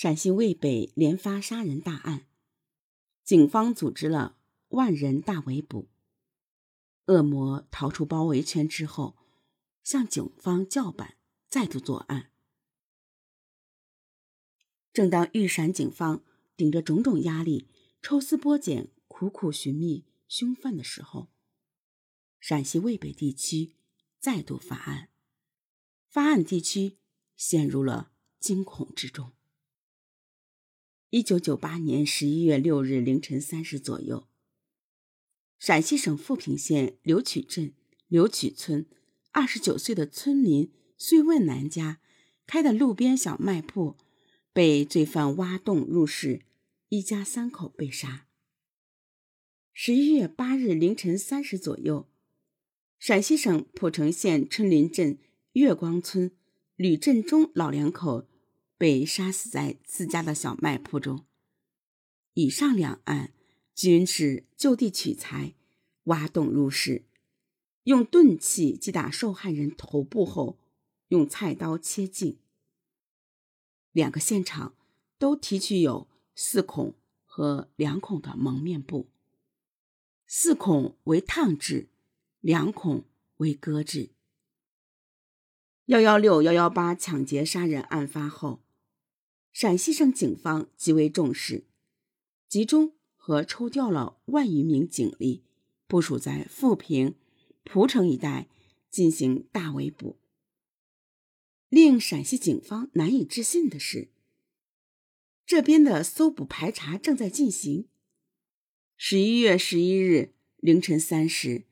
陕西渭北连发杀人大案，警方组织了万人大围捕。恶魔逃出包围圈之后，向警方叫板，再度作案。正当玉陕警方顶着种种压力，抽丝剥茧，苦苦寻觅凶犯的时候，陕西渭北地区再度发案，发案地区陷入了惊恐之中。一九九八年十一月六日凌晨三时左右，陕西省富平县柳曲镇柳曲村二十九岁的村民穗问南家开的路边小卖铺被罪犯挖洞入室，一家三口被杀。十一月八日凌晨三时左右，陕西省蒲城县春林镇月光村吕振中老两口。被杀死在自家的小卖铺中。以上两案均是就地取材，挖洞入室，用钝器击打受害人头部后，用菜刀切颈。两个现场都提取有四孔和两孔的蒙面布，四孔为烫制，两孔为割制。幺幺六幺幺八抢劫杀人案发后。陕西省警方极为重视，集中和抽调了万余名警力，部署在富平、蒲城一带进行大围捕。令陕西警方难以置信的是，这边的搜捕排查正在进行。十一月十一日凌晨三时，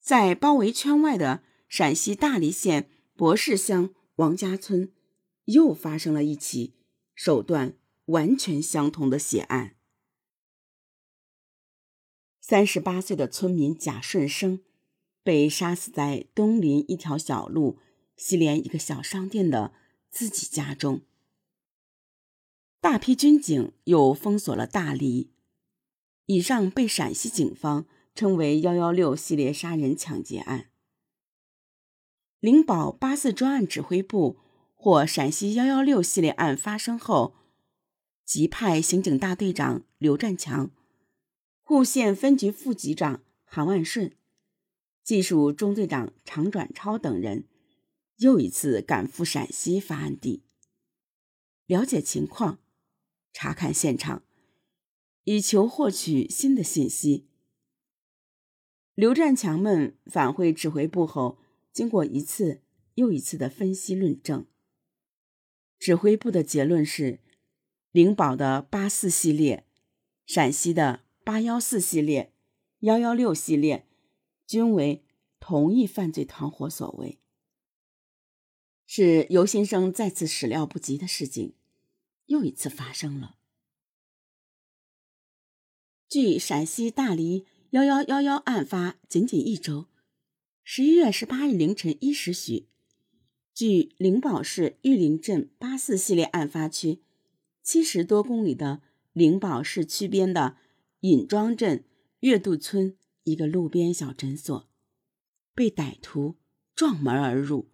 在包围圈外的陕西大荔县博士乡王家村，又发生了一起。手段完全相同的血案。三十八岁的村民贾顺生被杀死在东邻一条小路西连一个小商店的自己家中。大批军警又封锁了大荔。以上被陕西警方称为“幺幺六”系列杀人抢劫案。灵宝八四专案指挥部。或陕西幺幺六系列案发生后，即派刑警大队长刘占强、户县分局副局长韩万顺、技术中队长常转超等人，又一次赶赴陕西发案地，了解情况，查看现场，以求获取新的信息。刘占强们返回指挥部后，经过一次又一次的分析论证。指挥部的结论是：灵宝的八四系列、陕西的八幺四系列、幺幺六系列，均为同一犯罪团伙所为。是尤先生再次始料不及的事情，又一次发生了。距陕西大荔幺幺幺幺案发仅仅一周，十一月十八日凌晨一时许。距灵宝市玉林镇八四系列案发区七十多公里的灵宝市区边的尹庄镇月渡村一个路边小诊所，被歹徒撞门而入，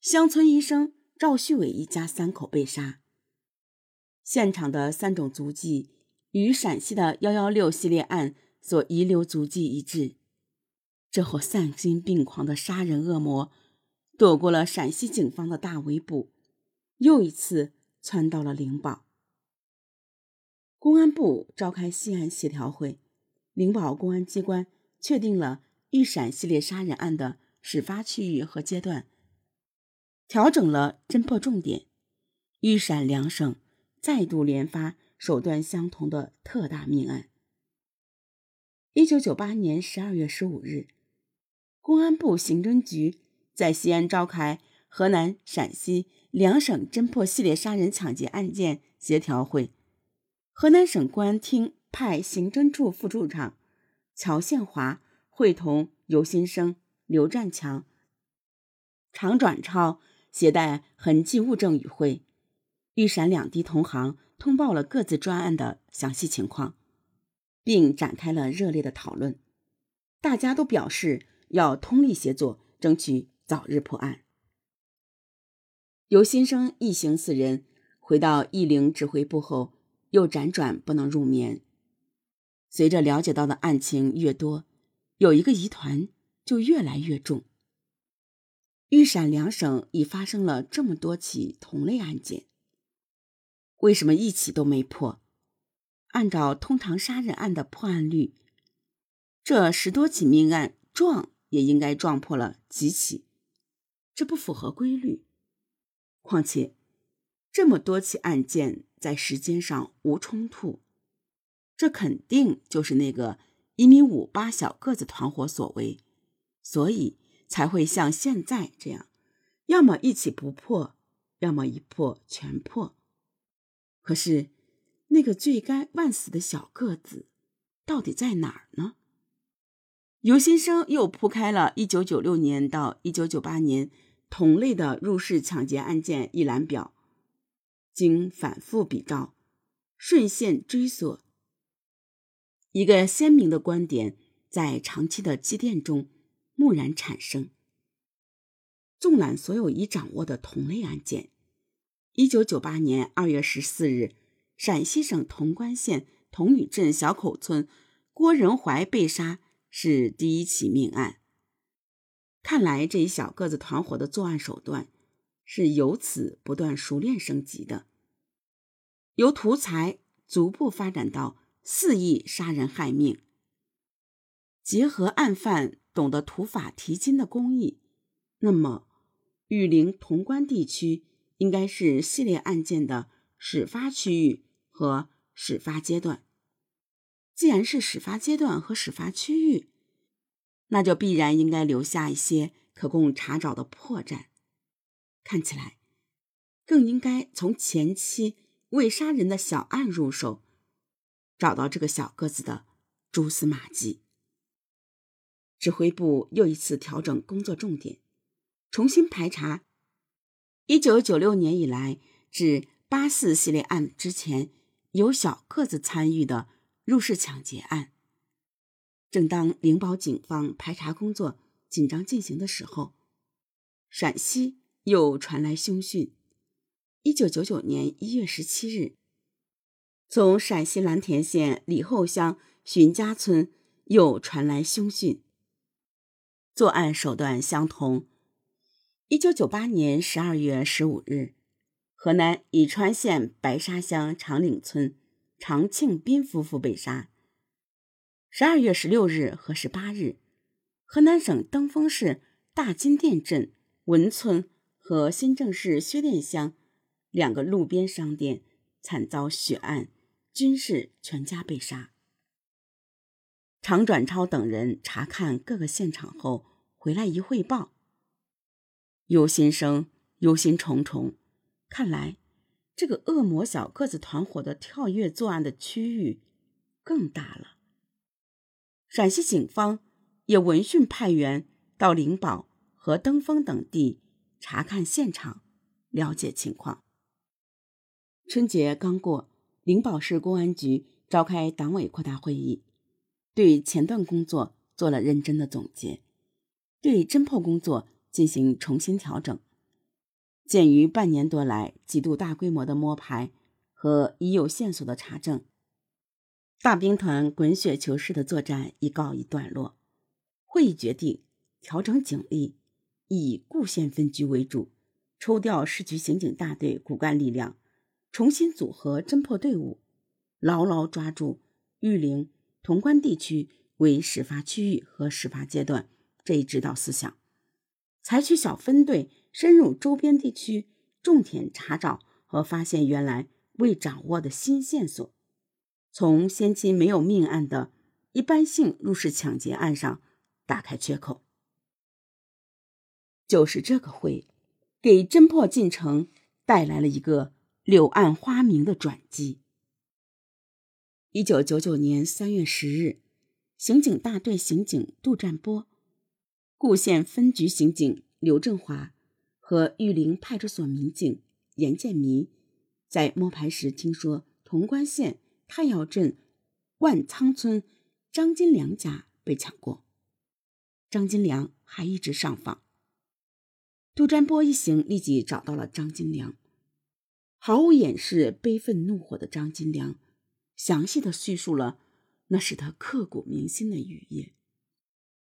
乡村医生赵旭伟一家三口被杀。现场的三种足迹与陕西的幺幺六系列案所遗留足迹一致，这伙丧心病狂的杀人恶魔。躲过了陕西警方的大围捕，又一次窜到了灵宝。公安部召开西安协调会，灵宝公安机关确定了豫陕系列杀人案的始发区域和阶段，调整了侦破重点，豫陕两省再度连发手段相同的特大命案。一九九八年十二月十五日，公安部刑侦局。在西安召开河南、陕西两省侦破系列杀人抢劫案件协调会，河南省公安厅派刑侦处副处长乔宪华会同尤新生、刘占强、常转超携带痕迹物证与会，豫陕两地同行通报了各自专案的详细情况，并展开了热烈的讨论。大家都表示要通力协作，争取。早日破案。由新生一行四人回到义陵指挥部后，又辗转不能入眠。随着了解到的案情越多，有一个疑团就越来越重。豫陕两省已发生了这么多起同类案件，为什么一起都没破？按照通常杀人案的破案率，这十多起命案撞也应该撞破了几起，这不符合规律。况且，这么多起案件在时间上无冲突，这肯定就是那个一米五八小个子团伙所为，所以才会像现在这样，要么一起不破，要么一破全破。可是，那个罪该万死的小个子到底在哪儿呢？尤先生又铺开了1996年到1998年。同类的入室抢劫案件一览表，经反复比照、顺线追索，一个鲜明的观点在长期的积淀中蓦然产生。纵览所有已掌握的同类案件，一九九八年二月十四日，陕西省潼关县潼屿镇小口村郭仁怀被杀是第一起命案。看来这一小个子团伙的作案手段是由此不断熟练升级的，由图财逐步发展到肆意杀人害命。结合案犯懂得土法提金的工艺，那么玉林潼关地区应该是系列案件的始发区域和始发阶段。既然是始发阶段和始发区域，那就必然应该留下一些可供查找的破绽。看起来，更应该从前期未杀人的小案入手，找到这个小个子的蛛丝马迹。指挥部又一次调整工作重点，重新排查一九九六年以来至八四系列案之前有小个子参与的入室抢劫案。正当灵宝警方排查工作紧张进行的时候，陕西又传来凶讯。一九九九年一月十七日，从陕西蓝田县李后乡荀家村又传来凶讯。作案手段相同。一九九八年十二月十五日，河南宜川县白沙乡长岭村常庆斌夫妇被杀。十二月十六日和十八日，河南省登封市大金店镇文村和新郑市薛店乡两个路边商店惨遭血案，均是全家被杀。常转超等人查看各个现场后回来一汇报，尤先生忧心忡忡。看来，这个恶魔小个子团伙的跳跃作案的区域更大了。陕西警方也闻讯派员到灵宝和登封等地查看现场，了解情况。春节刚过，灵宝市公安局召开党委扩大会议，对前段工作做了认真的总结，对侦破工作进行重新调整。鉴于半年多来几度大规模的摸排和已有线索的查证。大兵团滚雪球式的作战已告一段落。会议决定调整警力，以固县分局为主，抽调市局刑警大队骨干力量，重新组合侦破队伍，牢牢抓住玉林、潼关地区为始发区域和始发阶段这一指导思想，采取小分队深入周边地区，重点查找和发现原来未掌握的新线索。从先期没有命案的一般性入室抢劫案上打开缺口，就是这个会，给侦破进程带来了一个柳暗花明的转机。一九九九年三月十日，刑警大队刑警杜占波、固县分局刑警刘振华和玉林派出所民警严建民，在摸排时听说潼关县。太窑镇万仓村张金良家被抢过，张金良还一直上访。杜占波一行立即找到了张金良，毫无掩饰悲愤怒火的张金良，详细的叙述了那使他刻骨铭心的雨夜。